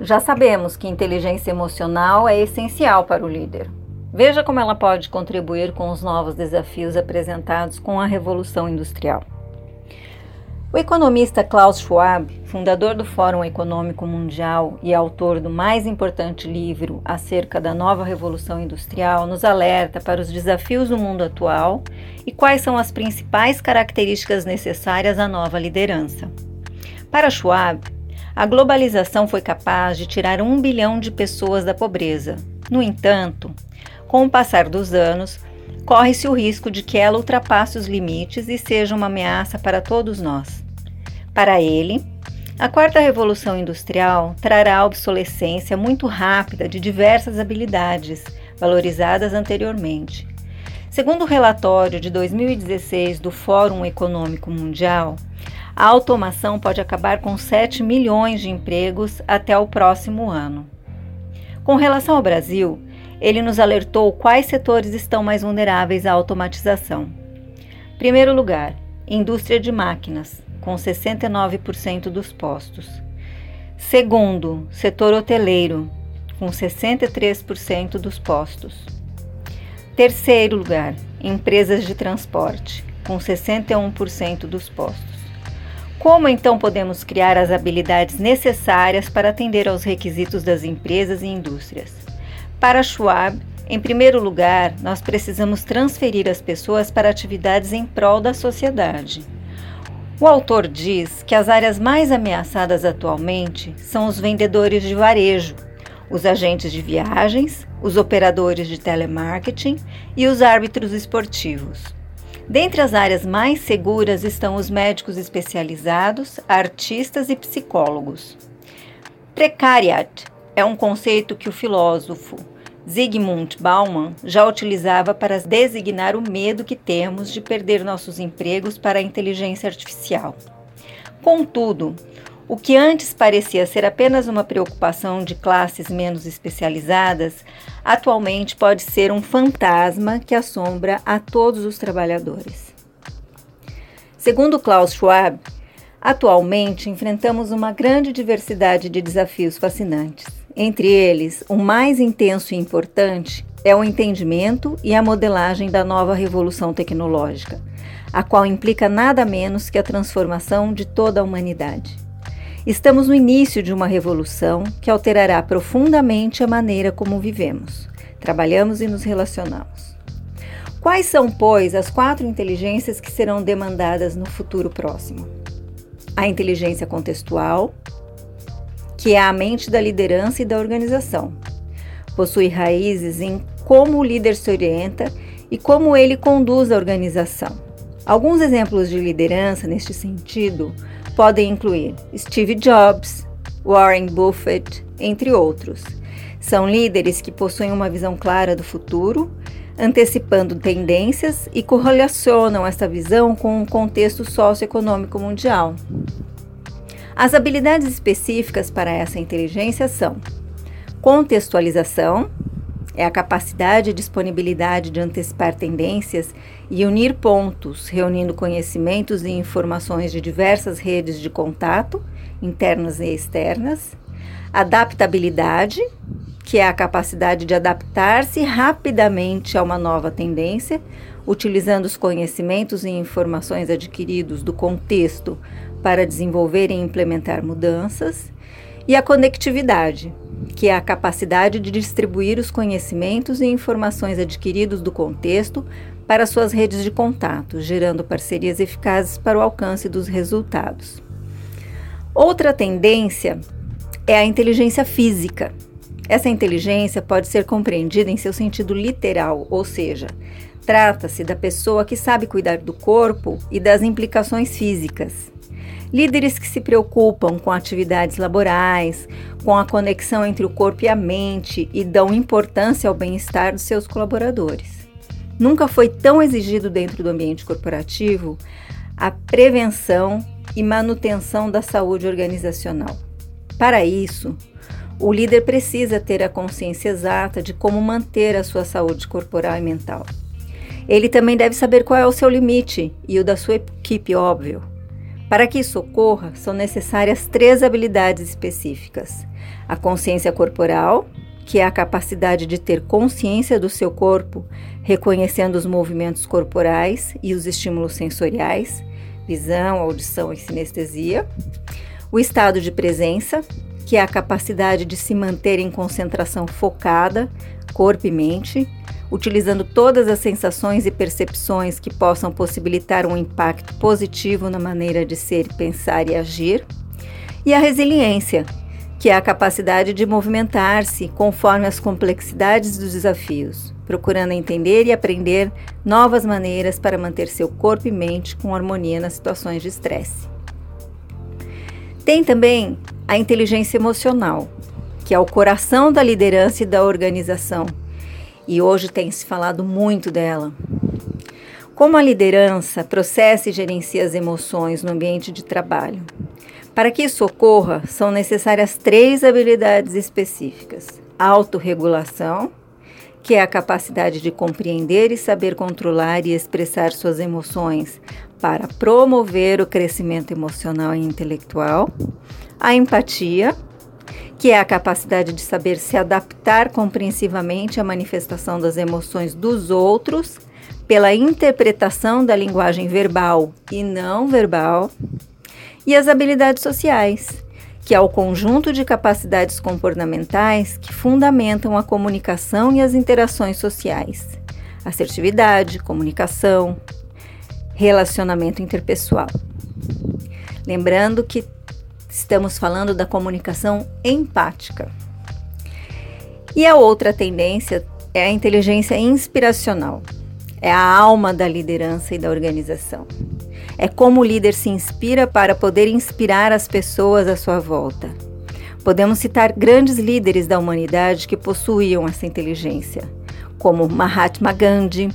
Já sabemos que inteligência emocional é essencial para o líder. Veja como ela pode contribuir com os novos desafios apresentados com a Revolução Industrial. O economista Klaus Schwab, fundador do Fórum Econômico Mundial e autor do mais importante livro acerca da nova Revolução Industrial, nos alerta para os desafios do mundo atual e quais são as principais características necessárias à nova liderança. Para Schwab, a globalização foi capaz de tirar um bilhão de pessoas da pobreza. No entanto, com o passar dos anos, corre-se o risco de que ela ultrapasse os limites e seja uma ameaça para todos nós. Para ele, a quarta revolução industrial trará a obsolescência muito rápida de diversas habilidades valorizadas anteriormente. Segundo o relatório de 2016 do Fórum Econômico Mundial, a automação pode acabar com 7 milhões de empregos até o próximo ano. Com relação ao Brasil, ele nos alertou quais setores estão mais vulneráveis à automatização. Primeiro lugar, indústria de máquinas, com 69% dos postos. Segundo, setor hoteleiro, com 63% dos postos. Terceiro lugar, empresas de transporte, com 61% dos postos. Como então podemos criar as habilidades necessárias para atender aos requisitos das empresas e indústrias? Para Schwab, em primeiro lugar, nós precisamos transferir as pessoas para atividades em prol da sociedade. O autor diz que as áreas mais ameaçadas atualmente são os vendedores de varejo, os agentes de viagens, os operadores de telemarketing e os árbitros esportivos. Dentre as áreas mais seguras estão os médicos especializados, artistas e psicólogos. Precariat é um conceito que o filósofo Zygmunt Bauman já utilizava para designar o medo que temos de perder nossos empregos para a inteligência artificial. Contudo, o que antes parecia ser apenas uma preocupação de classes menos especializadas, atualmente pode ser um fantasma que assombra a todos os trabalhadores. Segundo Klaus Schwab, atualmente enfrentamos uma grande diversidade de desafios fascinantes. Entre eles, o mais intenso e importante é o entendimento e a modelagem da nova revolução tecnológica, a qual implica nada menos que a transformação de toda a humanidade. Estamos no início de uma revolução que alterará profundamente a maneira como vivemos, trabalhamos e nos relacionamos. Quais são, pois, as quatro inteligências que serão demandadas no futuro próximo? A inteligência contextual, que é a mente da liderança e da organização. Possui raízes em como o líder se orienta e como ele conduz a organização. Alguns exemplos de liderança neste sentido podem incluir Steve Jobs, Warren Buffett, entre outros. São líderes que possuem uma visão clara do futuro, antecipando tendências e correlacionam essa visão com o contexto socioeconômico mundial. As habilidades específicas para essa inteligência são contextualização, é a capacidade e disponibilidade de antecipar tendências e unir pontos, reunindo conhecimentos e informações de diversas redes de contato, internas e externas. Adaptabilidade, que é a capacidade de adaptar-se rapidamente a uma nova tendência, utilizando os conhecimentos e informações adquiridos do contexto para desenvolver e implementar mudanças. E a conectividade, que é a capacidade de distribuir os conhecimentos e informações adquiridos do contexto para suas redes de contato, gerando parcerias eficazes para o alcance dos resultados. Outra tendência é a inteligência física. Essa inteligência pode ser compreendida em seu sentido literal, ou seja, trata-se da pessoa que sabe cuidar do corpo e das implicações físicas. Líderes que se preocupam com atividades laborais, com a conexão entre o corpo e a mente e dão importância ao bem-estar dos seus colaboradores. Nunca foi tão exigido dentro do ambiente corporativo a prevenção e manutenção da saúde organizacional. Para isso, o líder precisa ter a consciência exata de como manter a sua saúde corporal e mental. Ele também deve saber qual é o seu limite e o da sua equipe, óbvio Para que isso ocorra, são necessárias três habilidades específicas: a consciência corporal, que é a capacidade de ter consciência do seu corpo, reconhecendo os movimentos corporais e os estímulos sensoriais, visão, audição e sinestesia. O estado de presença, que é a capacidade de se manter em concentração focada, corpo e mente, utilizando todas as sensações e percepções que possam possibilitar um impacto positivo na maneira de ser, pensar e agir. E a resiliência, que é a capacidade de movimentar-se conforme as complexidades dos desafios, procurando entender e aprender novas maneiras para manter seu corpo e mente com harmonia nas situações de estresse. Tem também a inteligência emocional, que é o coração da liderança e da organização, e hoje tem se falado muito dela. Como a liderança processa e gerencia as emoções no ambiente de trabalho? Para que isso ocorra, são necessárias três habilidades específicas: autorregulação, que é a capacidade de compreender e saber controlar e expressar suas emoções para promover o crescimento emocional e intelectual, a empatia, que é a capacidade de saber se adaptar compreensivamente à manifestação das emoções dos outros pela interpretação da linguagem verbal e não verbal e as habilidades sociais, que é o conjunto de capacidades comportamentais que fundamentam a comunicação e as interações sociais. Assertividade, comunicação, relacionamento interpessoal. Lembrando que estamos falando da comunicação empática. E a outra tendência é a inteligência inspiracional. É a alma da liderança e da organização. É como o líder se inspira para poder inspirar as pessoas à sua volta. Podemos citar grandes líderes da humanidade que possuíam essa inteligência, como Mahatma Gandhi,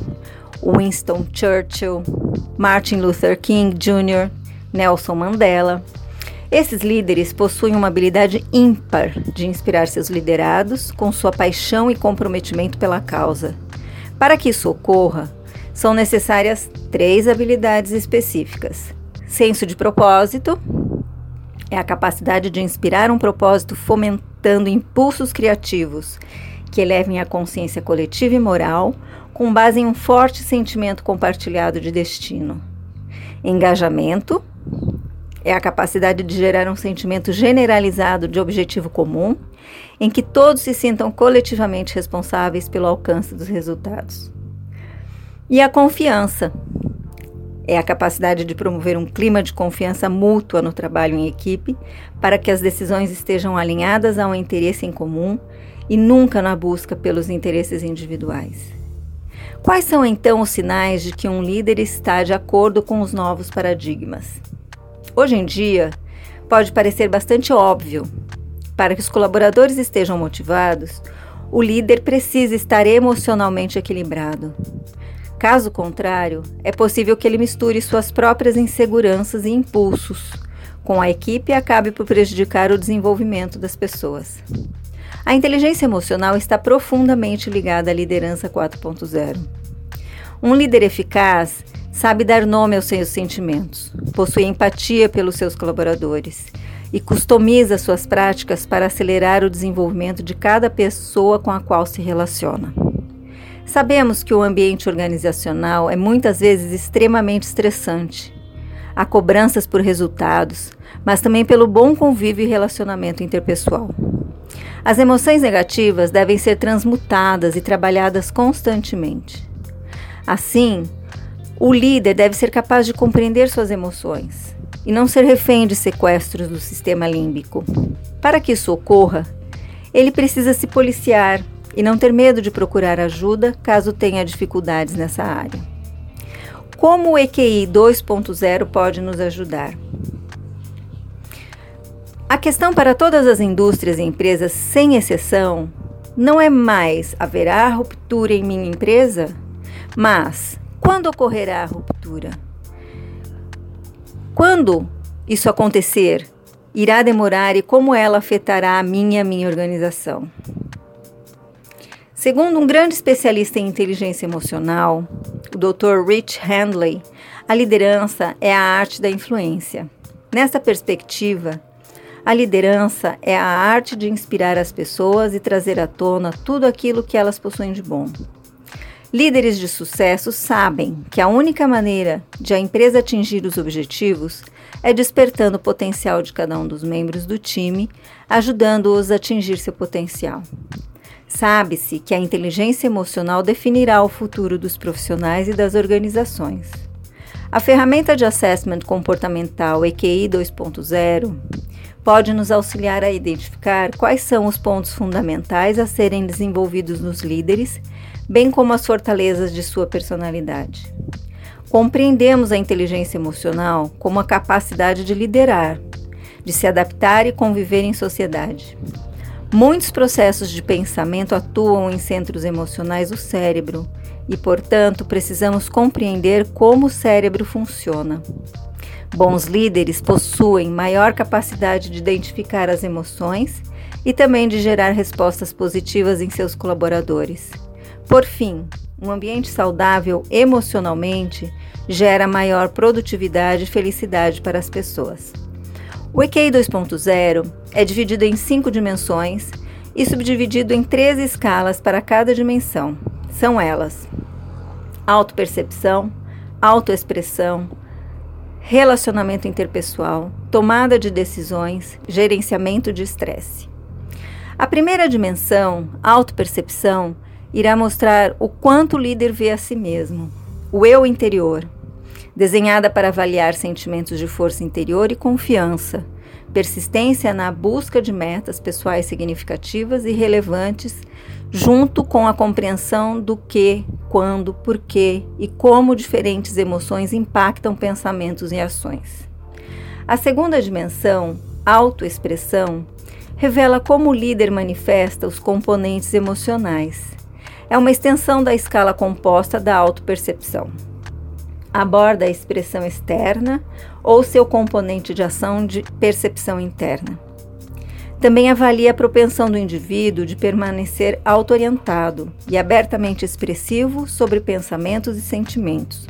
Winston Churchill, Martin Luther King Jr., Nelson Mandela. Esses líderes possuem uma habilidade ímpar de inspirar seus liderados com sua paixão e comprometimento pela causa. Para que isso ocorra, são necessárias três habilidades específicas: senso de propósito, é a capacidade de inspirar um propósito fomentando impulsos criativos que elevem a consciência coletiva e moral com base em um forte sentimento compartilhado de destino. Engajamento é a capacidade de gerar um sentimento generalizado de objetivo comum, em que todos se sintam coletivamente responsáveis pelo alcance dos resultados. E a confiança é a capacidade de promover um clima de confiança mútua no trabalho em equipe para que as decisões estejam alinhadas a um interesse em comum e nunca na busca pelos interesses individuais. Quais são então os sinais de que um líder está de acordo com os novos paradigmas? Hoje em dia, pode parecer bastante óbvio. Para que os colaboradores estejam motivados, o líder precisa estar emocionalmente equilibrado. Caso contrário, é possível que ele misture suas próprias inseguranças e impulsos com a equipe e acabe por prejudicar o desenvolvimento das pessoas. A inteligência emocional está profundamente ligada à liderança 4.0. Um líder eficaz sabe dar nome aos seus sentimentos, possui empatia pelos seus colaboradores e customiza suas práticas para acelerar o desenvolvimento de cada pessoa com a qual se relaciona. Sabemos que o ambiente organizacional é muitas vezes extremamente estressante. Há cobranças por resultados, mas também pelo bom convívio e relacionamento interpessoal. As emoções negativas devem ser transmutadas e trabalhadas constantemente. Assim, o líder deve ser capaz de compreender suas emoções e não ser refém de sequestros do sistema límbico. Para que isso ocorra, ele precisa se policiar e não ter medo de procurar ajuda caso tenha dificuldades nessa área. Como o EQI 2.0 pode nos ajudar? A questão para todas as indústrias e empresas, sem exceção, não é mais haverá ruptura em minha empresa, mas quando ocorrerá a ruptura? Quando isso acontecer, irá demorar e como ela afetará a minha minha organização? Segundo um grande especialista em inteligência emocional, o Dr. Rich Handley, a liderança é a arte da influência. Nessa perspectiva, a liderança é a arte de inspirar as pessoas e trazer à tona tudo aquilo que elas possuem de bom. Líderes de sucesso sabem que a única maneira de a empresa atingir os objetivos é despertando o potencial de cada um dos membros do time, ajudando-os a atingir seu potencial. Sabe-se que a inteligência emocional definirá o futuro dos profissionais e das organizações. A ferramenta de assessment comportamental EQI 2.0 pode nos auxiliar a identificar quais são os pontos fundamentais a serem desenvolvidos nos líderes bem como as fortalezas de sua personalidade. Compreendemos a inteligência emocional como a capacidade de liderar, de se adaptar e conviver em sociedade. Muitos processos de pensamento atuam em centros emocionais do cérebro e, portanto, precisamos compreender como o cérebro funciona. Bons líderes possuem maior capacidade de identificar as emoções e também de gerar respostas positivas em seus colaboradores. Por fim, um ambiente saudável emocionalmente gera maior produtividade e felicidade para as pessoas. O EQI 2.0 é dividido em cinco dimensões e subdividido em três escalas para cada dimensão. São elas: autopercepção, autoexpressão, relacionamento interpessoal, tomada de decisões, gerenciamento de estresse. A primeira dimensão, autopercepção, irá mostrar o quanto o líder vê a si mesmo, o eu interior, desenhada para avaliar sentimentos de força interior e confiança, persistência na busca de metas pessoais significativas e relevantes, junto com a compreensão do que, quando, porquê e como diferentes emoções impactam pensamentos e ações. A segunda dimensão, autoexpressão, revela como o líder manifesta os componentes emocionais é uma extensão da escala composta da autopercepção. Aborda a expressão externa ou seu componente de ação de percepção interna. Também avalia a propensão do indivíduo de permanecer auto-orientado e abertamente expressivo sobre pensamentos e sentimentos,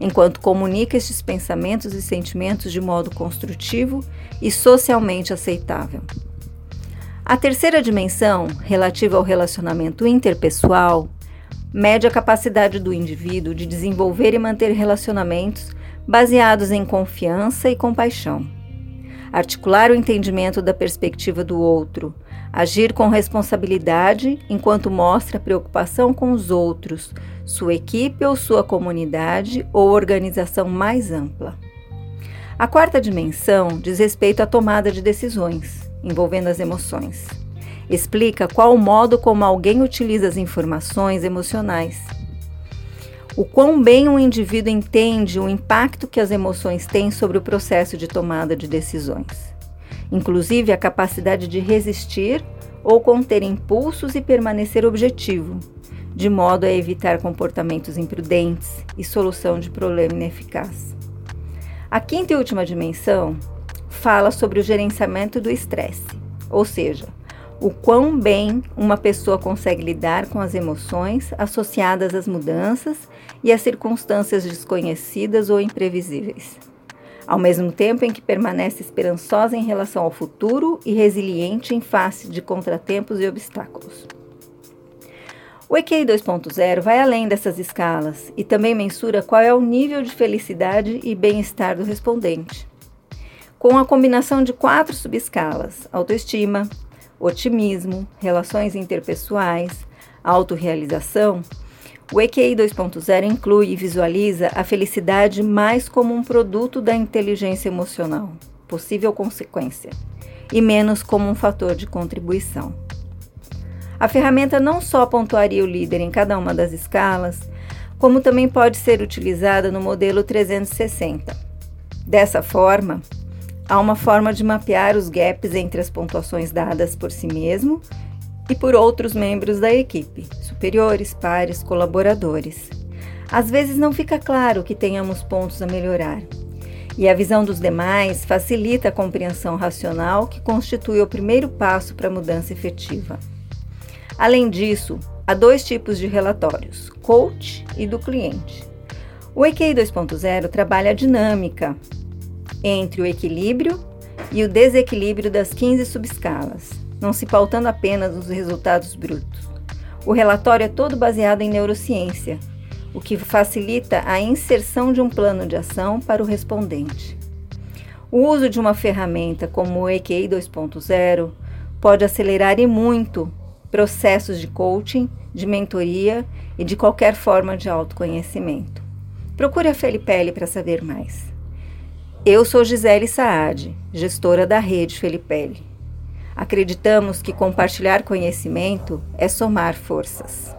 enquanto comunica estes pensamentos e sentimentos de modo construtivo e socialmente aceitável. A terceira dimensão, relativa ao relacionamento interpessoal, mede a capacidade do indivíduo de desenvolver e manter relacionamentos baseados em confiança e compaixão. Articular o entendimento da perspectiva do outro, agir com responsabilidade enquanto mostra preocupação com os outros, sua equipe ou sua comunidade ou organização mais ampla. A quarta dimensão diz respeito à tomada de decisões envolvendo as emoções. Explica qual o modo como alguém utiliza as informações emocionais. O quão bem um indivíduo entende o impacto que as emoções têm sobre o processo de tomada de decisões, inclusive a capacidade de resistir ou conter impulsos e permanecer objetivo, de modo a evitar comportamentos imprudentes e solução de problema ineficaz. A quinta e última dimensão fala sobre o gerenciamento do estresse, ou seja, o quão bem uma pessoa consegue lidar com as emoções associadas às mudanças e às circunstâncias desconhecidas ou imprevisíveis, ao mesmo tempo em que permanece esperançosa em relação ao futuro e resiliente em face de contratempos e obstáculos. O EQI 2.0 vai além dessas escalas e também mensura qual é o nível de felicidade e bem-estar do respondente com a combinação de quatro subescalas: autoestima, otimismo, relações interpessoais, autorrealização. O EQI 2.0 inclui e visualiza a felicidade mais como um produto da inteligência emocional, possível consequência, e menos como um fator de contribuição. A ferramenta não só pontuaria o líder em cada uma das escalas, como também pode ser utilizada no modelo 360. Dessa forma, Há uma forma de mapear os gaps entre as pontuações dadas por si mesmo e por outros membros da equipe, superiores, pares, colaboradores. Às vezes não fica claro que tenhamos pontos a melhorar. E a visão dos demais facilita a compreensão racional que constitui o primeiro passo para a mudança efetiva. Além disso, há dois tipos de relatórios: coach e do cliente. O EQI 2.0 trabalha a dinâmica entre o equilíbrio e o desequilíbrio das 15 subescalas, não se pautando apenas nos resultados brutos. O relatório é todo baseado em neurociência, o que facilita a inserção de um plano de ação para o respondente. O uso de uma ferramenta como o EQI 2.0 pode acelerar e muito processos de coaching, de mentoria e de qualquer forma de autoconhecimento. Procure a Felipelli para saber mais. Eu sou Gisele Saad, gestora da rede Felipelli. Acreditamos que compartilhar conhecimento é somar forças.